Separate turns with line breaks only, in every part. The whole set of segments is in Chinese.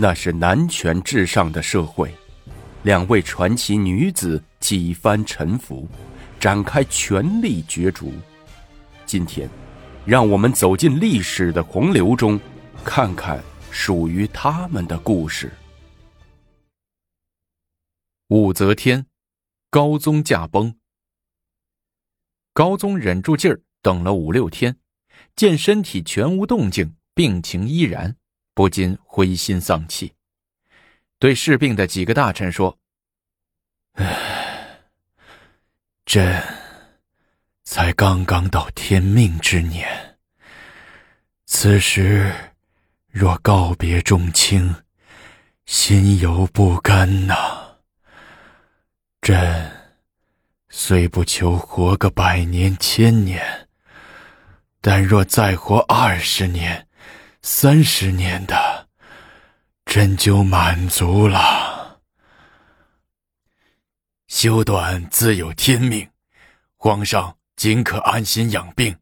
那是男权至上的社会，两位传奇女子几番沉浮，展开权力角逐。今天，让我们走进历史的洪流中，看看属于他们的故事。
武则天，高宗驾崩。高宗忍住劲儿等了五六天，见身体全无动静，病情依然。不禁灰心丧气，对侍病的几个大臣说：“
唉，朕才刚刚到天命之年，此时若告别众卿，心有不甘呐。朕虽不求活个百年千年，但若再活二十年。”三十年的，朕就满足了。修短自有天命，皇上尽可安心养病，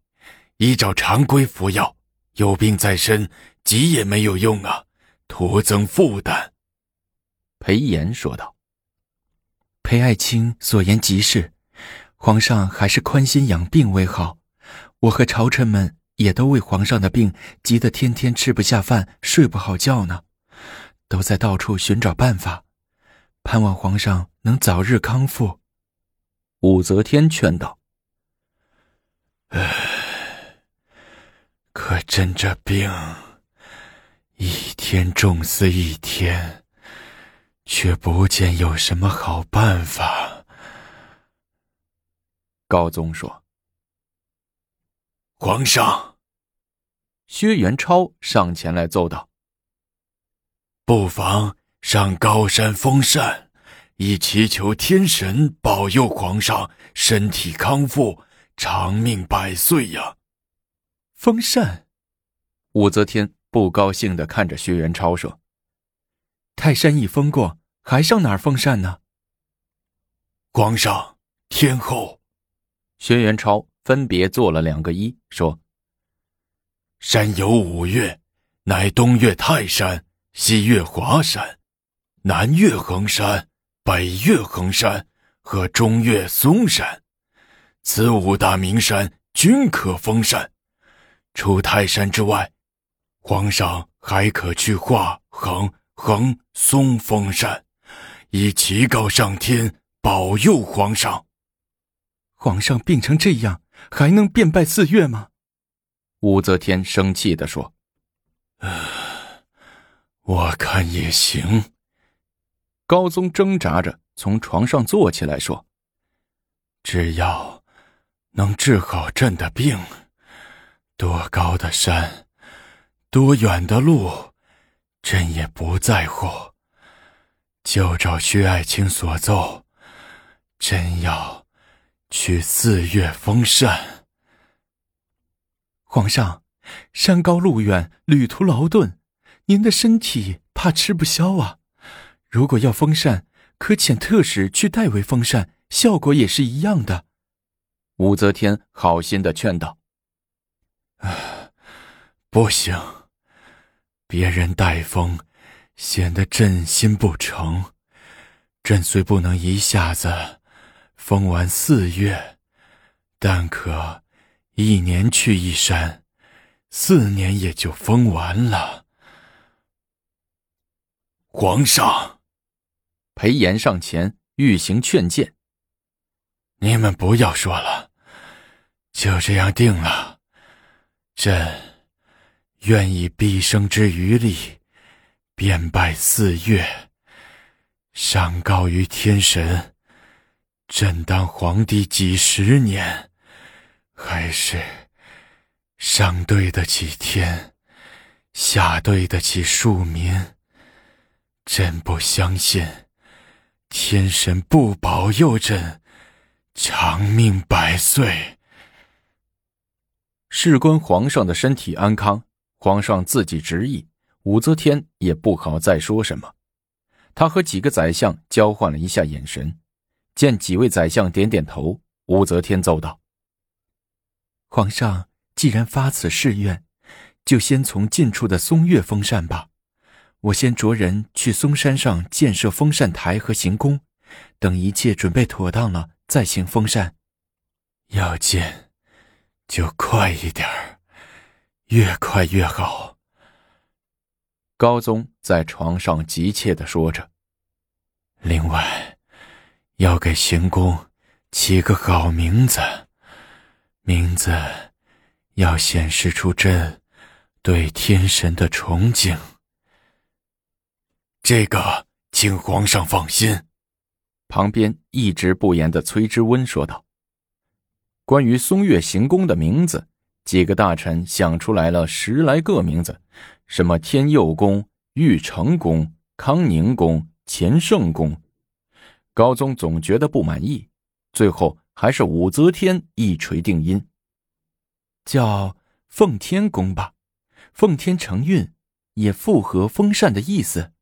依照常规服药。有病在身，急也没有用啊，徒增负担。
裴炎说道：“
裴爱卿所言极是，皇上还是宽心养病为好。我和朝臣们。”也都为皇上的病急得天天吃不下饭、睡不好觉呢，都在到处寻找办法，盼望皇上能早日康复。
武则天劝道：“
唉，可朕这病一天重似一天，却不见有什么好办法。”
高宗说。
皇上，
薛元超上前来奏道：“
不妨上高山封禅，以祈求天神保佑皇上身体康复，长命百岁呀！”
封禅，
武则天不高兴的看着薛元超说：“
泰山已封过，还上哪儿封禅呢？”
皇上，天后，
薛元超。分别做了两个揖，说：“
山有五岳，乃东岳泰山，西岳华山，南岳衡山，北岳衡山和中岳嵩山。此五大名山均可封禅。除泰山之外，皇上还可去华、衡、衡、嵩封禅，以祈告上天保佑皇上。
皇上病成这样。”还能变拜四岳吗？
武则天生气的说：“
我看也行。”
高宗挣扎着从床上坐起来说：“
只要能治好朕的病，多高的山，多远的路，朕也不在乎。就照薛爱卿所奏，朕要。”去四岳封禅。
皇上，山高路远，旅途劳顿，您的身体怕吃不消啊。如果要封禅，可遣特使去代为封禅，效果也是一样的。
武则天好心的劝道：“
不行，别人代封，显得朕心不诚。朕虽不能一下子。”封完四月，但可一年去一山，四年也就封完了。皇上，
裴炎上前欲行劝谏。
你们不要说了，就这样定了。朕愿以毕生之余力，遍拜四月，上告于天神。朕当皇帝几十年，还是上对得起天，下对得起庶民。朕不相信天神不保佑朕长命百岁。
事关皇上的身体安康，皇上自己执意，武则天也不好再说什么。他和几个宰相交换了一下眼神。见几位宰相点点头，武则天奏道：“
皇上既然发此誓愿，就先从近处的松岳封禅吧。我先着人去嵩山上建设封禅台和行宫，等一切准备妥当了，再行封禅。
要建，就快一点儿，越快越好。
高宗在床上急切的说着。
另外，要给行宫起个好名字，名字要显示出朕对天神的崇敬。这个，请皇上放心。
旁边一直不言的崔之温说道：“关于松月行宫的名字，几个大臣想出来了十来个名字，什么天佑宫、玉成宫、康宁宫。”乾圣宫，高宗总觉得不满意，最后还是武则天一锤定音，
叫奉天宫吧。奉天承运，也符合风扇的意思。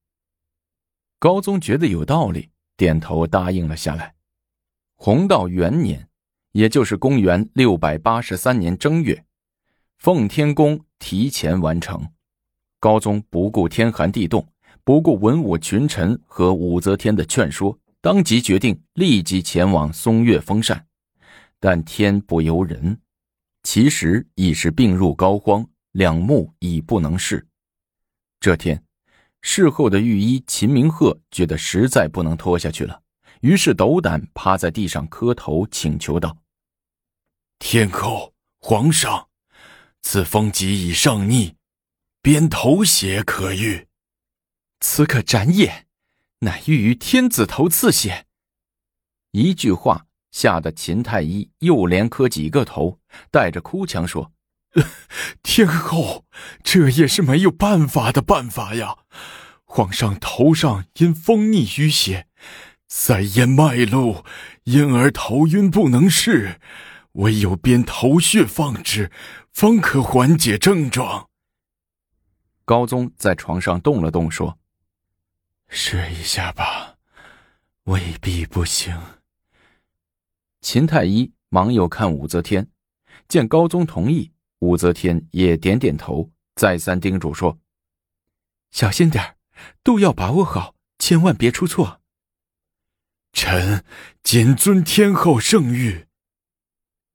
高宗觉得有道理，点头答应了下来。弘道元年，也就是公元六百八十三年正月，奉天宫提前完成。高宗不顾天寒地冻。不顾文武群臣和武则天的劝说，当即决定立即前往松岳封禅。但天不由人，其实已是病入膏肓，两目已不能视。这天，事后的御医秦明鹤觉得实在不能拖下去了，于是斗胆趴在地上磕头请求道：“
天后，皇上，此风疾已上逆，边头血可愈。”
此可斩也，乃欲于天子头刺血。
一句话吓得秦太医又连磕几个头，带着哭腔说：“
天后，这也是没有办法的办法呀！皇上头上因风逆淤血，塞咽脉路，因而头晕不能视，唯有边头穴放置，方可缓解症状。”
高宗在床上动了动，说。
试一下吧，未必不行。
秦太医忙又看武则天，见高宗同意，武则天也点点头，再三叮嘱说：“
小心点度要把握好，千万别出错。”
臣谨遵天后圣谕。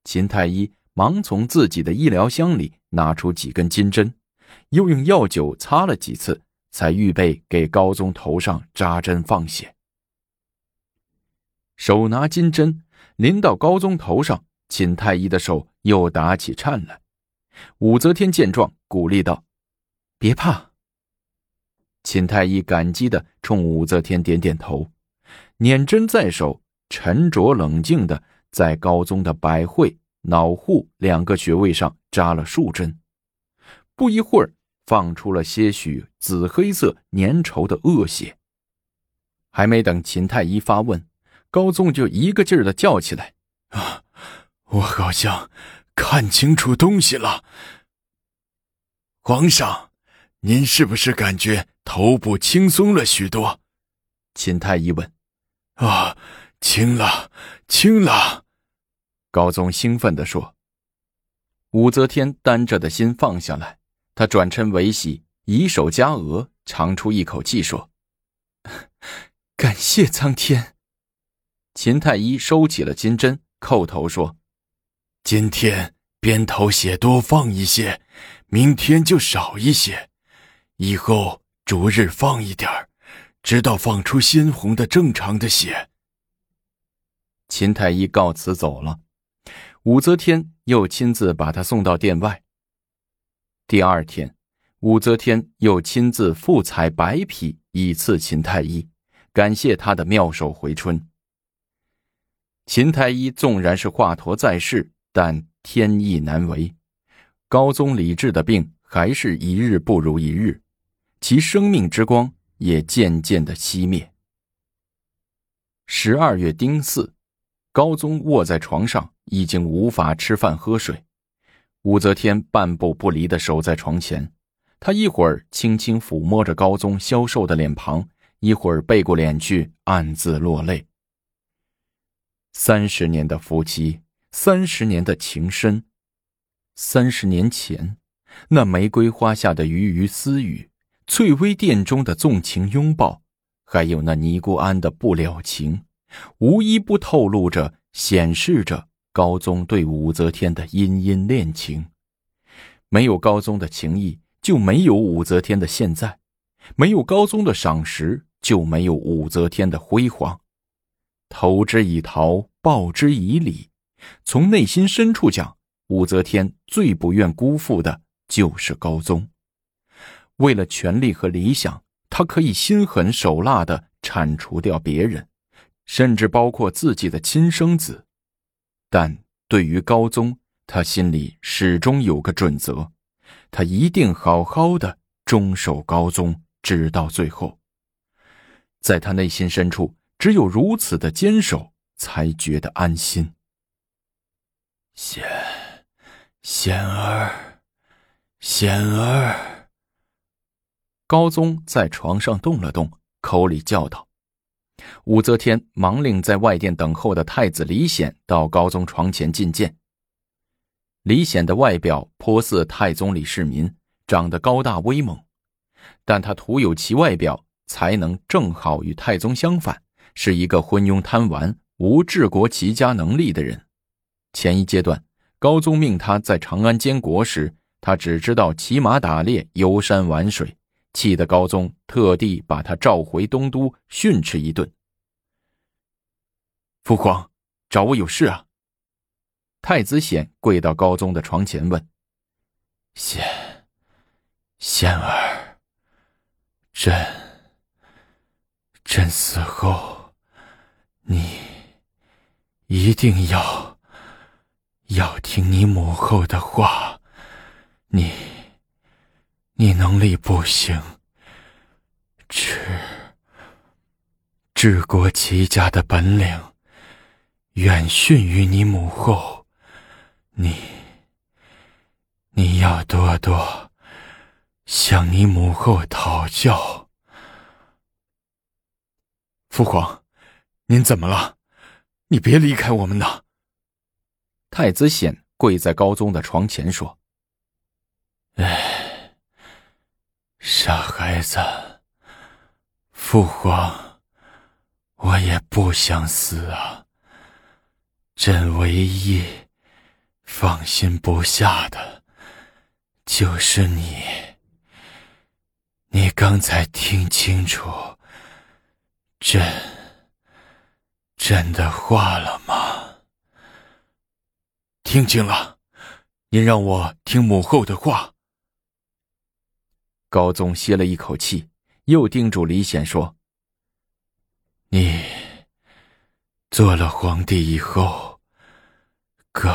秦太医忙从自己的医疗箱里拿出几根金针，又用药酒擦了几次。才预备给高宗头上扎针放血，手拿金针临到高宗头上，秦太医的手又打起颤来。武则天见状，鼓励道：“
别怕。”
秦太医感激的冲武则天点点头，捻针在手，沉着冷静的在高宗的百会、脑户两个穴位上扎了数针。不一会儿。放出了些许紫黑色粘稠的恶血。还没等秦太医发问，高宗就一个劲儿的叫起来：“
啊，我好像看清楚东西了。皇上，您是不是感觉头部轻松了许多？”
秦太医问。
“啊，轻了，轻了。”
高宗兴奋地说。武则天担着的心放下来。他转嗔为喜，以手夹额，长出一口气，说：“
感谢苍天。”
秦太医收起了金针，叩头说：“
今天边头血多放一些，明天就少一些，以后逐日放一点直到放出鲜红的正常的血。”
秦太医告辞走了，武则天又亲自把他送到殿外。第二天，武则天又亲自复采白匹以赐秦太医，感谢他的妙手回春。秦太医纵然是华佗在世，但天意难违，高宗李治的病还是一日不如一日，其生命之光也渐渐的熄灭。十二月丁巳，高宗卧在床上，已经无法吃饭喝水。武则天半步不离的守在床前，她一会儿轻轻抚摸着高宗消瘦的脸庞，一会儿背过脸去暗自落泪。三十年的夫妻，三十年的情深，三十年前，那玫瑰花下的鱼鱼私语，翠微殿中的纵情拥抱，还有那尼姑庵的不了情，无一不透露着、显示着高宗对武则天的殷殷恋情。没有高宗的情谊，就没有武则天的现在；没有高宗的赏识，就没有武则天的辉煌。投之以桃，报之以李。从内心深处讲，武则天最不愿辜负的就是高宗。为了权力和理想，他可以心狠手辣的铲除掉别人，甚至包括自己的亲生子。但对于高宗，他心里始终有个准则：他一定好好的忠守高宗，直到最后。在他内心深处，只有如此的坚守，才觉得安心。
贤，贤儿，贤儿。
高宗在床上动了动，口里叫道：“武则天忙令在外殿等候的太子李显到高宗床前觐见。李显的外表颇似太宗李世民，长得高大威猛，但他徒有其外表，才能正好与太宗相反，是一个昏庸贪玩、无治国齐家能力的人。前一阶段，高宗命他在长安监国时，他只知道骑马打猎、游山玩水。”气得高宗特地把他召回东都训斥一顿。父皇找我有事啊？太子显跪到高宗的床前问：“
显，显儿，朕，朕死后，你一定要要听你母后的话，你。”你能力不行，治治国齐家的本领远逊于你母后，你你要多多向你母后讨教。
父皇，您怎么了？你别离开我们呐！太子显跪在高宗的床前说：“
哎。”傻孩子，父皇，我也不想死啊。朕唯一放心不下的，就是你。你刚才听清楚朕朕的话了吗？
听清了，您让我听母后的话。高宗歇了一口气，又叮嘱李显说：“
你做了皇帝以后，更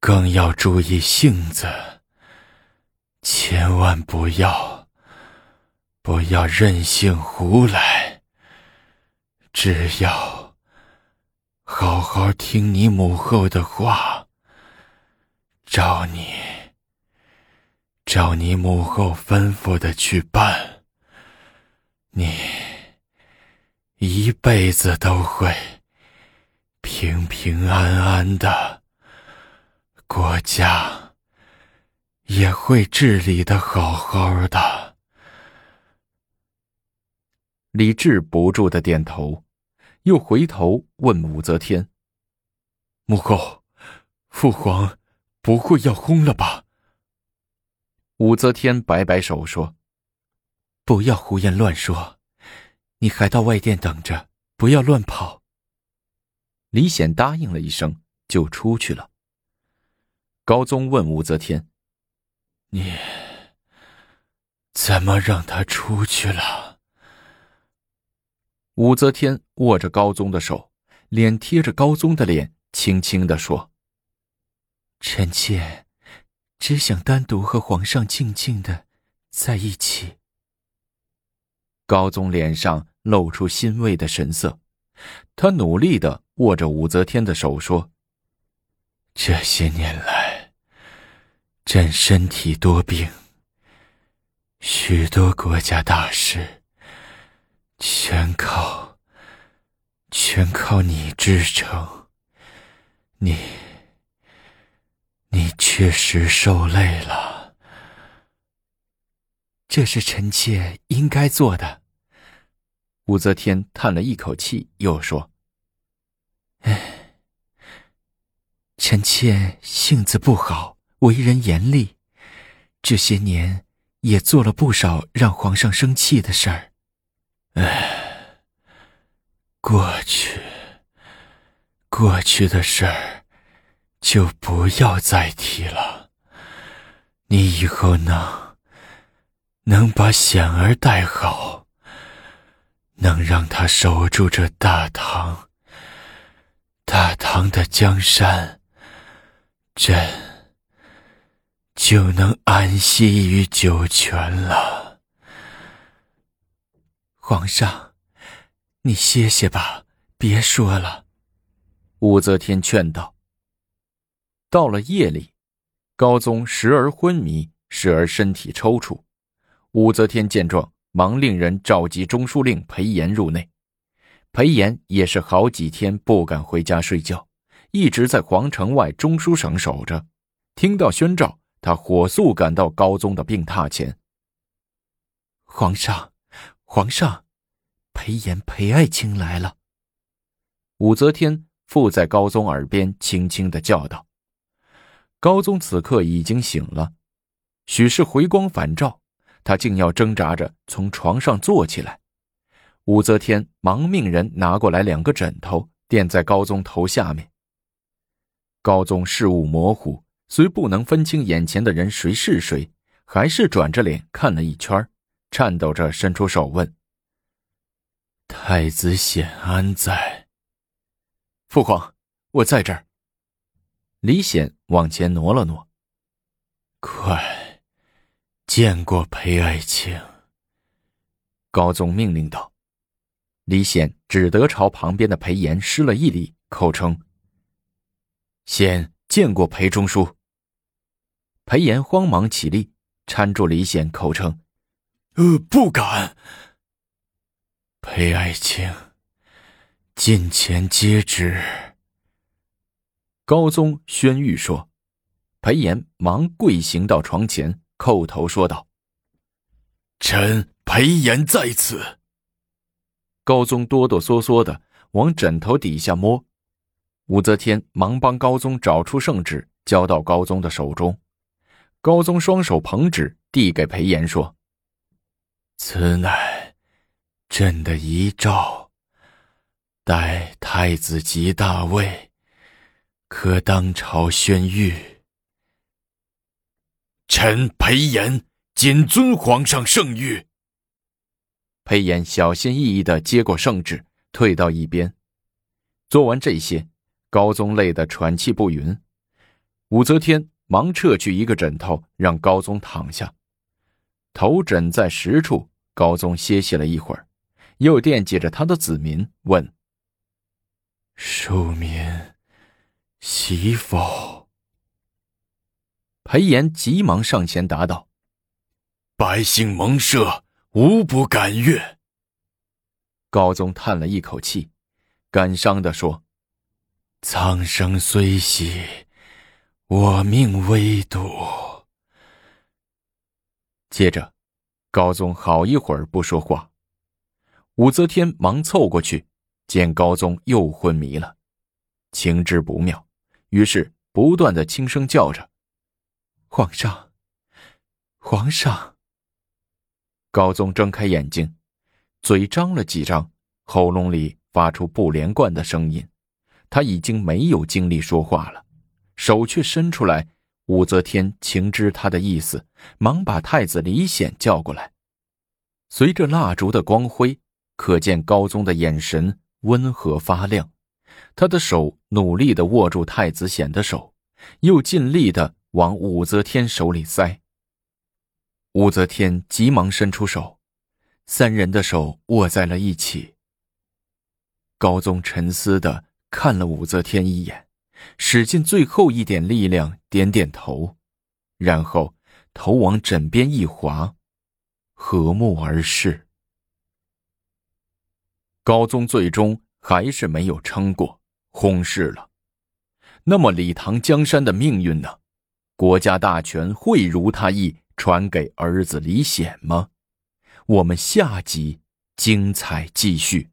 更要注意性子，千万不要不要任性胡来。只要好好听你母后的话，照你。”照你母后吩咐的去办，你一辈子都会平平安安的，国家也会治理的好好的。
李治不住的点头，又回头问武则天：“
母后，父皇不会要轰了吧？”
武则天摆摆手说：“
不要胡言乱说，你还到外殿等着，不要乱跑。”
李显答应了一声，就出去了。高宗问武则天：“
你怎么让他出去了？”
武则天握着高宗的手，脸贴着高宗的脸，轻轻的说：“
臣妾。”只想单独和皇上静静的在一起。
高宗脸上露出欣慰的神色，他努力的握着武则天的手说：“
这些年来，朕身体多病，许多国家大事，全靠全靠你支撑，你。”你确实受累了，
这是臣妾应该做的。
武则天叹了一口气，又说：“
唉，臣妾性子不好，为人严厉，这些年也做了不少让皇上生气的事儿。
唉，过去，过去的事儿就不要再提了。你以后能能把显儿带好。”能让他守住这大唐，大唐的江山，朕就能安息于九泉了。
皇上，你歇歇吧，别说了。
武则天劝道。到了夜里，高宗时而昏迷，时而身体抽搐。武则天见状。忙令人召集中书令裴炎入内，裴炎也是好几天不敢回家睡觉，一直在皇城外中书省守着。听到宣召，他火速赶到高宗的病榻前。
皇上，皇上，裴炎、裴爱卿来了。
武则天附在高宗耳边轻轻的叫道：“高宗此刻已经醒了，许是回光返照。”他竟要挣扎着从床上坐起来，武则天忙命人拿过来两个枕头垫在高宗头下面。高宗视物模糊，虽不能分清眼前的人谁是谁，还是转着脸看了一圈，颤抖着伸出手问：“
太子显安在？”
父皇，我在这儿。李显往前挪了挪，
快。见过裴爱卿。
高宗命令道：“李显只得朝旁边的裴炎施了一礼，口称：‘显见过裴中书。’裴炎慌忙起立，搀住李显，口称：‘
呃，不敢。’裴爱卿，近前接旨。”
高宗宣谕说。裴炎忙跪行到床前。叩头说道：“
臣裴炎在此。”
高宗哆哆嗦嗦的往枕头底下摸，武则天忙帮高宗找出圣旨，交到高宗的手中。高宗双手捧纸，递给裴炎说：“
此乃朕的遗诏，待太子即大位，可当朝宣谕。”臣裴炎谨遵皇上圣谕。
裴炎小心翼翼的接过圣旨，退到一边。做完这些，高宗累得喘气不匀。武则天忙撤去一个枕头，让高宗躺下，头枕在实处。高宗歇息了一会儿，又惦记着他的子民，问：“
庶民喜否？”
裴炎急忙上前答道：“
百姓蒙赦，无不感悦。”
高宗叹了一口气，感伤的说：“
苍生虽喜，我命危笃。”
接着，高宗好一会儿不说话。武则天忙凑过去，见高宗又昏迷了，情知不妙，于是不断的轻声叫着。
皇上，皇上。
高宗睁开眼睛，嘴张了几张，喉咙里发出不连贯的声音。他已经没有精力说话了，手却伸出来。武则天情知他的意思，忙把太子李显叫过来。随着蜡烛的光辉，可见高宗的眼神温和发亮。他的手努力的握住太子显的手，又尽力的。往武则天手里塞。武则天急忙伸出手，三人的手握在了一起。高宗沉思的看了武则天一眼，使尽最后一点力量，点点头，然后头往枕边一滑，和睦而逝。高宗最终还是没有撑过，薨逝了。那么李唐江山的命运呢？国家大权会如他意，传给儿子李显吗？我们下集精彩继续。